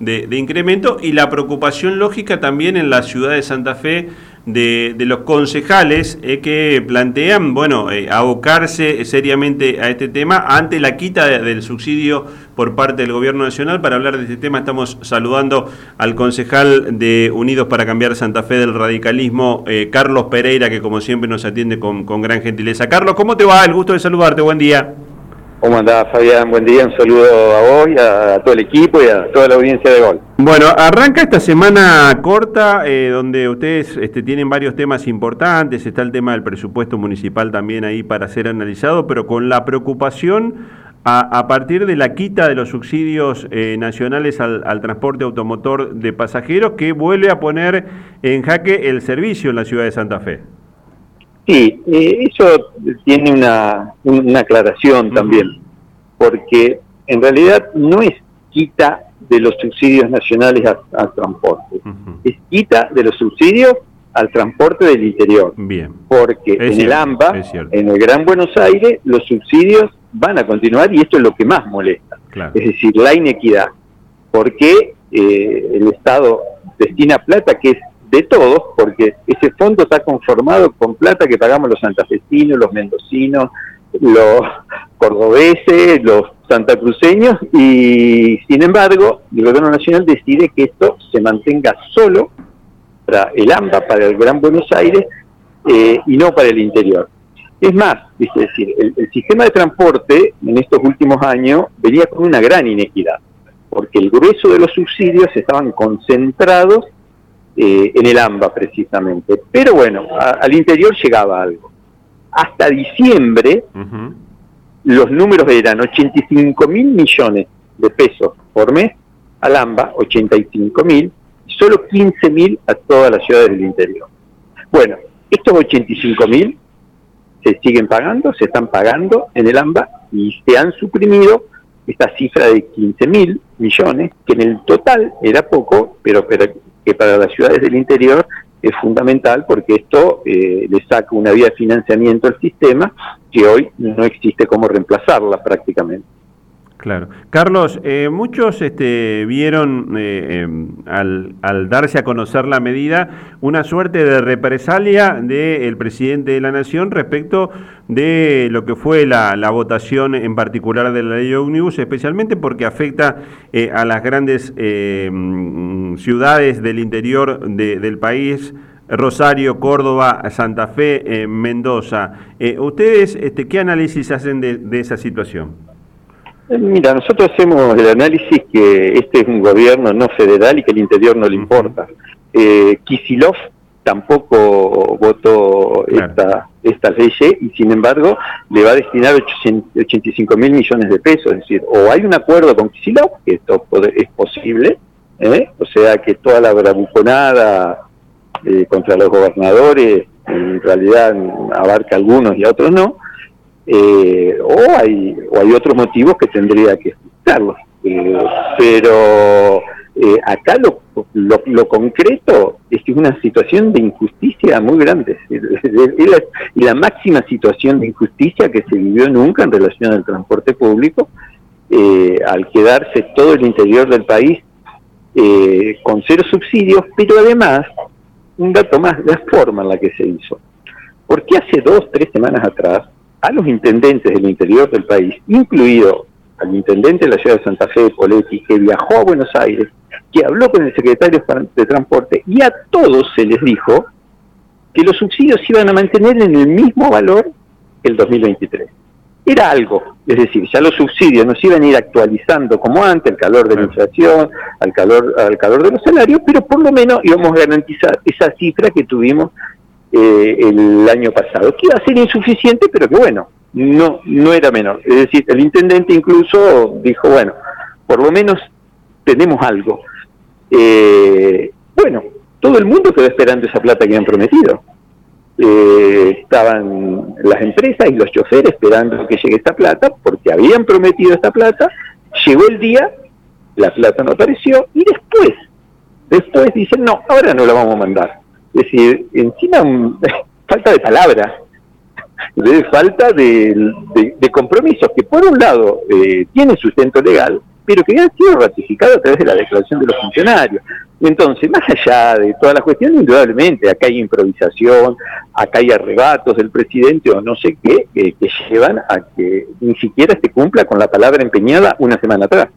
de, incremento y la preocupación lógica también en la ciudad de Santa Fe de, los concejales eh, que plantean, bueno, eh, abocarse seriamente a este tema ante la quita del subsidio por parte del Gobierno Nacional. Para hablar de este tema estamos saludando al concejal de Unidos para Cambiar Santa Fe del Radicalismo, eh, Carlos Pereira, que como siempre nos atiende con, con gran gentileza. Carlos, ¿cómo te va? El gusto de saludarte, buen día. ¿Cómo andás, Fabián? Buen día, un saludo a vos a, todo el equipo y a toda la audiencia de Gol. Bueno, arranca esta semana corta eh, donde ustedes este, tienen varios temas importantes, está el tema del presupuesto municipal también ahí para ser analizado, pero con la preocupación a, partir de la quita de los subsidios eh, nacionales al, transporte automotor de pasajeros que vuelve a poner en jaque el servicio en la ciudad de Santa Fe. Sí, eh, eso tiene una, aclaración también, porque en realidad no es quita de los subsidios nacionales al transporte, es quita de los subsidios al transporte del interior. Bien. Porque en el AMBA, en el Gran Buenos Aires, los subsidios van a continuar y esto es lo que más molesta. Es decir, la inequidad. Porque eh, el Estado destina plata que es de todos, porque ese fondo está conformado con plata que pagamos los santafesinos, los mendocinos, los cordobeses, los santacruceños, y sin embargo, el gobierno nacional decide que esto se mantenga solo para el AMBA, para el Gran Buenos Aires, eh, y no para el interior. Es más, el, el sistema de transporte en estos últimos años venía con una gran inequidad, porque el grueso de los subsidios estaban concentrados eh, en el AMBA precisamente. Pero bueno, al interior llegaba algo. Hasta diciembre los números eran 85 mil millones de pesos por mes al AMBA, 85 mil, y solo 15 mil a todas las ciudades del interior. Bueno, estos 85 mil se siguen pagando, se están pagando en el AMBA y se han suprimido esta cifra de 15 mil millones, que en el total era poco, pero, que para las ciudades del interior es fundamental porque esto eh, le saca una vía de financiamiento al sistema que hoy no existe cómo reemplazarla prácticamente. Claro. Carlos, eh, muchos este, vieron eh, em, al, darse a conocer la medida una suerte de represalia del presidente de la Nación respecto de lo que fue la, votación en particular de la ley Omnibus, especialmente porque afecta eh, a las grandes em, ciudades del interior del país. Rosario, Córdoba, Santa Fe, Mendoza. ¿Ustedes este, qué análisis hacen de esa situación? Mira, nosotros hacemos el análisis que este es un gobierno no federal y que el interior no le importa. Eh, Kisilov tampoco votó esta, esta ley y sin embargo le va a destinar 85 mil millones de pesos. Es decir, o hay un acuerdo con Kisilov, que esto es posible, ¿eh? o sea que toda la bravuconada eh, contra los gobernadores en realidad abarca a algunos y a otros no, eh, o, hay, o hay otros motivos que tendría que explicarlos. Eh, pero eh, acá lo, lo, concreto es que es una situación de injusticia muy grande. y la, máxima situación de injusticia que se vivió nunca en relación al transporte público, al quedarse todo el interior del país con cero subsidios, pero además, un dato más, la forma en la que se hizo. Porque hace dos, tres semanas atrás, a los intendentes del interior del país, incluido al intendente de la ciudad de Santa Fe, Poletti, que viajó a Buenos Aires, que habló con el secretario de Transporte y a todos se les dijo que los subsidios iban a mantener en el mismo valor que el 2023. Era algo, es decir, ya los subsidios nos iban a ir actualizando como antes, al calor de la inflación, al calor, al calor de los salarios, pero por lo menos íbamos a garantizar esa cifra que tuvimos eh, el año pasado, que iba a ser insuficiente, pero que bueno, no, no era menor. Es decir, el intendente incluso dijo, bueno, por lo menos tenemos algo. Eh, bueno, todo el mundo quedó esperando esa plata que habían prometido. Eh, estaban las empresas y los choferes esperando que llegue esta plata, porque habían prometido esta plata, llegó el día, la plata no apareció, y después, después dicen, no, ahora no la vamos a mandar. Es decir, encima falta de palabras, de falta de, compromisos que por un lado eh, tienen sustento legal, pero que han sido ratificados a través de la declaración de los funcionarios. Entonces, más allá de toda la cuestión, indudablemente, acá hay improvisación, acá hay arrebatos del presidente o no sé qué, que llevan a que ni siquiera se cumpla con la palabra empeñada una semana atrás.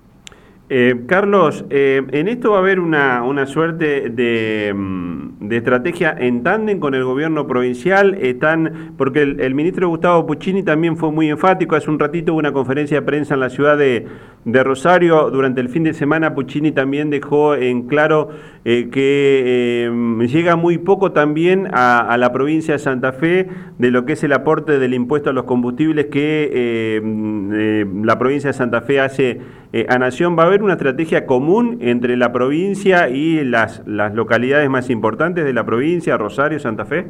Eh, Carlos, eh, en esto va a haber una, suerte de, mm, de, estrategia en tándem con el gobierno provincial, están, porque el, ministro Gustavo Puccini también fue muy enfático, hace un ratito hubo una conferencia de prensa en la ciudad de, Rosario, durante el fin de semana Puccini también dejó en claro eh, que llega muy poco también a, la provincia de Santa Fe de lo que es el aporte del impuesto a los combustibles que mm, la provincia de Santa Fe hace a Nación. Va a haber una estrategia común entre la provincia y las, las localidades más importantes de la provincia, Rosario, Santa Fe?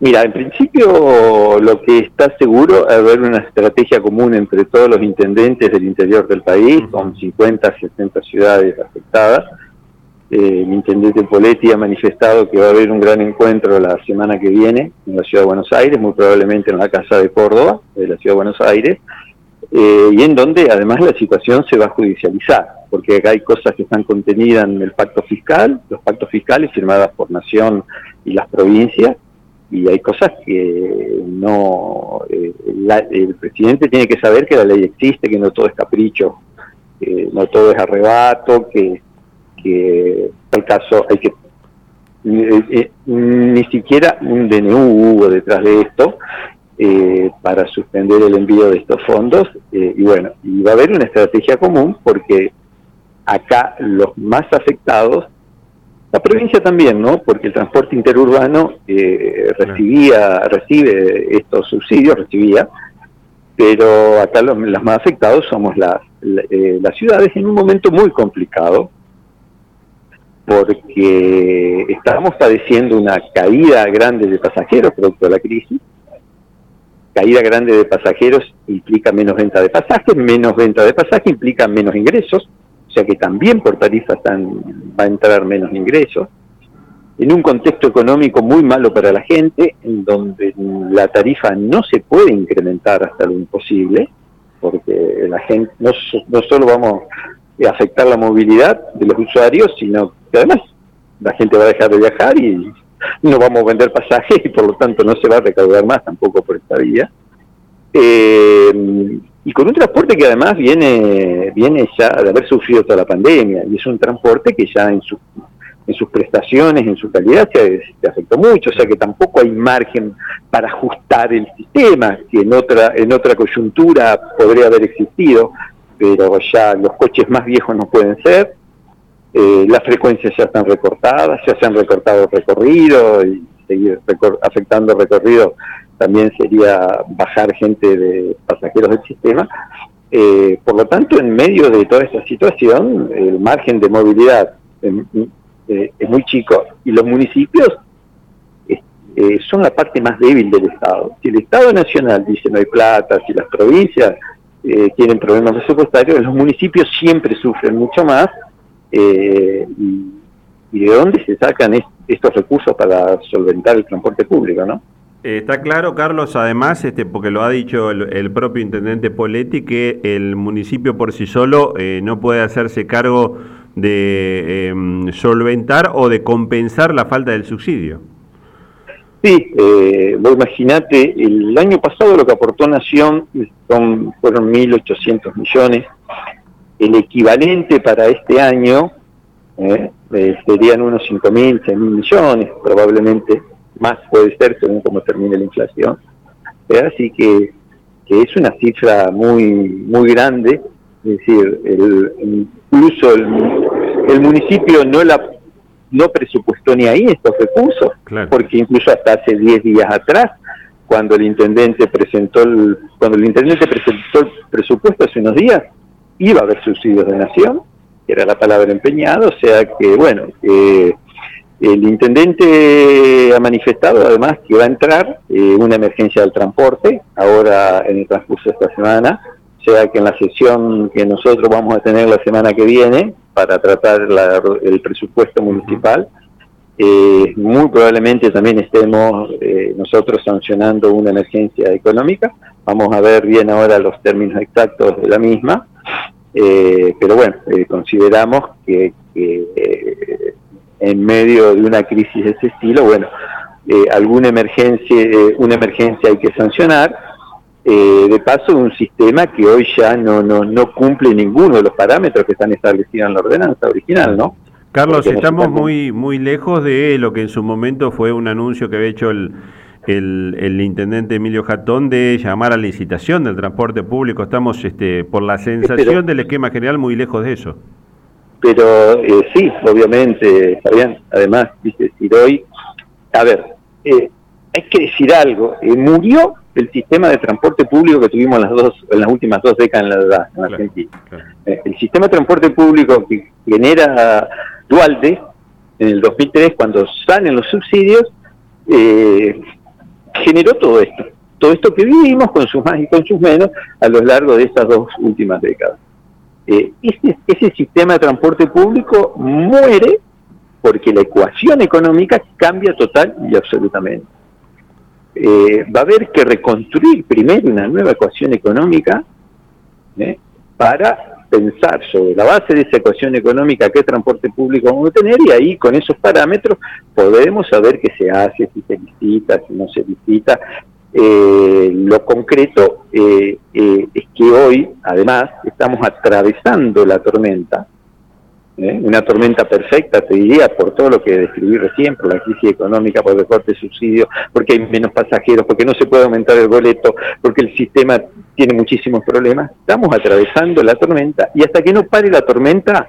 Mira, en principio lo que está seguro es haber una estrategia común entre todos los intendentes del interior del país, con 50, 60 ciudades afectadas. Eh, el intendente Poletti ha manifestado que va a haber un gran encuentro la semana que viene en la ciudad de Buenos Aires, muy probablemente en la Casa de Córdoba, de la ciudad de Buenos Aires, eh, y en donde además la situación se va a judicializar, porque acá hay cosas que están contenidas en el pacto fiscal, los pactos fiscales firmados por Nación y las provincias, y hay cosas que no, eh, el presidente tiene que saber que la ley existe, que no todo es capricho, que no todo es arrebato, que, que en tal caso hay que eh, ni siquiera un DNU hubo detrás de esto eh, para suspender el envío de estos fondos. Eh, y bueno, y va a haber una estrategia común porque acá los más afectados, la provincia también, ¿no? Porque el transporte interurbano eh, recibía, recibe estos subsidios, recibía, pero acá los, más afectados somos las, las ciudades en un momento muy complicado, porque estamos padeciendo una caída grande de pasajeros producto de la crisis, caída grande de pasajeros implica menos venta de pasajes, menos venta de pasajes implica menos ingresos, o sea que también por tarifa va a entrar menos ingresos. En un contexto económico muy malo para la gente, en donde la tarifa no se puede incrementar hasta lo imposible, porque la gente no, no solo vamos a afectar la movilidad de los usuarios, sino que además la gente va a dejar de viajar y no vamos a vender pasajes y por lo tanto no se va a recaudar más tampoco por esta vía. Eh, y con un transporte que además viene, viene ya de haber sufrido toda la pandemia, y es un transporte que ya en, su, en sus prestaciones, en su calidad, se, afectó mucho, o sea que tampoco hay margen para ajustar el sistema, que en otra, en otra coyuntura podría haber existido, pero ya los coches más viejos no pueden ser, eh, las frecuencias ya están recortadas, ya se han recortado recorrido y seguir afectando recorrido también sería bajar gente de pasajeros del sistema. Eh, por lo tanto, en medio de toda esta situación, el margen de movilidad eh, es muy chico y los municipios son la parte más débil del Estado. Si el Estado Nacional dice no hay plata, si las provincias tienen problemas presupuestarios, los municipios siempre sufren mucho más eh, y, de dónde se sacan estos recursos para solventar el transporte público, ¿no? Eh, está claro, Carlos, además, este, porque lo ha dicho el, propio intendente Poletti, que el municipio por sí solo eh, no puede hacerse cargo de em, solventar o de compensar la falta del subsidio. Sí, eh, vos imaginate, el año pasado lo que aportó Nación son, fueron 1.800 millones, el equivalente para este año eh, eh, serían unos 5.000, 6.000 millones, probablemente más puede ser según cómo termine la inflación. Así que, es una cifra muy muy grande, es decir, el, incluso el, municipio no la no presupuestó ni ahí estos recursos, porque incluso hasta hace 10 días atrás, cuando el intendente presentó el, cuando el intendente presentó el presupuesto hace unos días, iba a haber subsidios de nación, era la palabra empeñada, o sea que, bueno, el intendente ha manifestado además que va a entrar eh, una emergencia del transporte, ahora en el transcurso de esta semana, o sea que en la sesión que nosotros vamos a tener la semana que viene para tratar el presupuesto municipal, eh, muy probablemente también estemos eh, nosotros sancionando una emergencia económica. Vamos a ver bien ahora los términos exactos de la misma, Eh, pero bueno, eh, consideramos que, en medio de una crisis de ese estilo, bueno, alguna emergencia, una emergencia hay que sancionar. de paso, un sistema que hoy ya no, no, no cumple ninguno de los parámetros que están establecidos en la ordenanza original, ¿no? Carlos, estamos muy, muy lejos de lo que en su momento fue un anuncio que había hecho el, el, intendente Emilio Jatón de llamar a licitación del transporte público. Estamos, este, por la sensación del esquema general, muy lejos de eso. Pero eh, sí, obviamente, Fabián, además, dice hoy, a ver, eh, hay que decir algo, eh, murió el sistema de transporte público que tuvimos en las, dos, en las últimas dos décadas en, la, en Argentina. el sistema de transporte público que genera Dualde en el 2003, cuando salen los subsidios, eh, generó todo esto, todo esto que vivimos con sus más y con sus menos a lo largo de estas dos últimas décadas. Eh, ese, sistema de transporte público muere porque la ecuación económica cambia total y absolutamente. Eh, va a haber que reconstruir primero una nueva ecuación económica ¿eh? para pensar sobre la base de esa ecuación económica qué transporte público vamos a tener y ahí con esos parámetros podemos saber qué se hace, si se licita, si no se licita. Eh, lo concreto eh, eh, es que hoy, además, estamos atravesando la tormenta ¿eh? una tormenta perfecta, te diría, por todo lo que describí recién, por la crisis económica, por el recorte de subsidios, porque hay menos pasajeros, porque no se puede aumentar el boleto, porque el sistema tiene muchísimos problemas. Estamos atravesando la tormenta y hasta que no pare la tormenta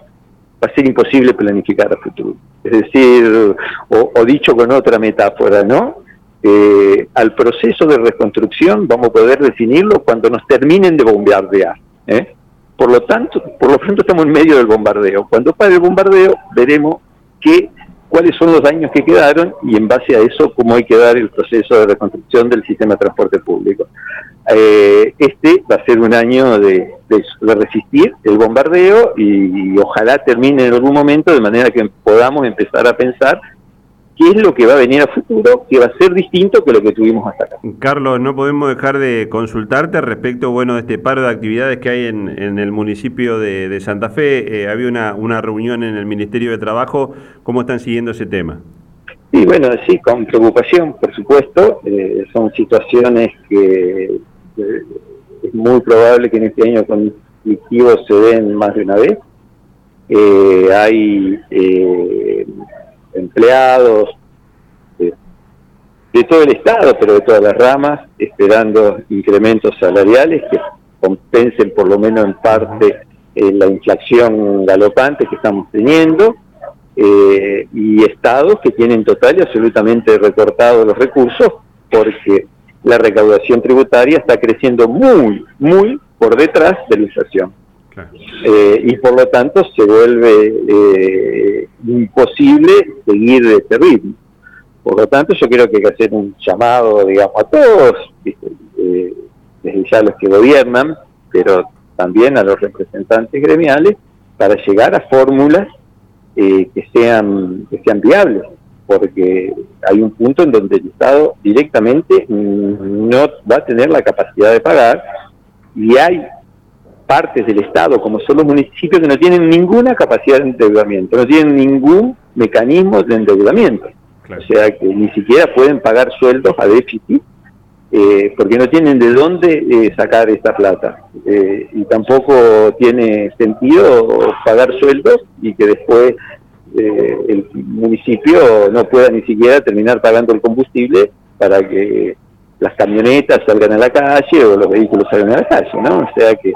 va a ser imposible planificar a futuro. Es decir, o, dicho con otra metáfora, ¿no? Eh, al proceso de reconstrucción vamos a poder definirlo cuando nos terminen de bombardear. ¿eh? Por lo tanto, por lo pronto estamos en medio del bombardeo. Cuando pare el bombardeo, veremos qué, cuáles son los daños que quedaron y en base a eso cómo hay que dar el proceso de reconstrucción del sistema de transporte público. Eh, este va a ser un año de, resistir el bombardeo y, ojalá termine en algún momento de manera que podamos empezar a pensar qué es lo que va a venir a futuro, que va a ser distinto que lo que tuvimos hasta acá. Carlos, no podemos dejar de consultarte respecto bueno, de este paro de actividades que hay en, el municipio de, Santa Fe. Eh, había una, una reunión en el Ministerio de Trabajo. ¿Cómo están siguiendo ese tema? Sí, bueno, sí, con preocupación, por supuesto. Eh, son situaciones que eh, es muy probable que en este año conflictivo se den más de una vez. hay empleados de, todo el Estado, pero de todas las ramas, esperando incrementos salariales que compensen por lo menos en parte eh, la inflación galopante que estamos teniendo, eh, y estados que tienen total y absolutamente recortados los recursos porque la recaudación tributaria está creciendo muy, muy por detrás de la inflación. Eh, y por lo tanto se vuelve eh, imposible seguir este ritmo. Por lo tanto, yo creo que hay que hacer un llamado, digamos, a todos, eh, desde ya los que gobiernan, pero también a los representantes gremiales, para llegar a fórmulas que, sean, que sean viables, porque hay un punto en donde el Estado directamente no va a tener la capacidad de pagar y hay partes del Estado, como son los municipios que no tienen ninguna capacidad de endeudamiento, no tienen ningún mecanismo de endeudamiento. O sea que ni siquiera pueden pagar sueldos a déficit eh, porque no tienen de dónde eh, sacar esta plata. Eh, y tampoco tiene sentido pagar sueldos y que después el municipio no pueda ni siquiera terminar pagando el combustible para que las camionetas salgan a la calle o los vehículos salgan a la calle, ¿no? O sea que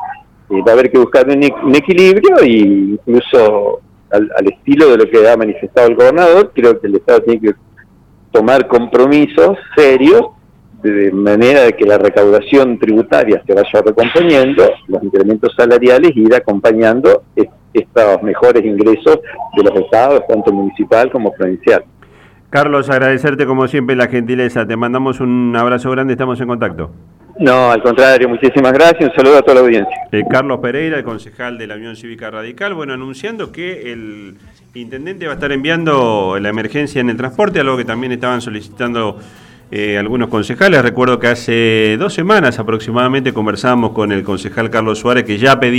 va a haber que buscar un, equilibrio y incluso al, estilo de lo que ha manifestado el gobernador, creo que el Estado tiene que tomar compromisos serios de manera de que la recaudación tributaria se vaya recomponiendo, los incrementos salariales y ir acompañando estos mejores ingresos de los estados, tanto municipal como provincial. Carlos, agradecerte como siempre la gentileza. Te mandamos un abrazo grande, estamos en contacto. No, al contrario, muchísimas gracias. Un saludo a toda la audiencia. Eh, Carlos Pereira, el concejal de la Unión Cívica Radical, bueno, anunciando que el intendente va a estar enviando la emergencia en el transporte, algo que también estaban solicitando eh, algunos concejales. Recuerdo que hace dos semanas aproximadamente conversábamos con el concejal Carlos Suárez, que ya pedía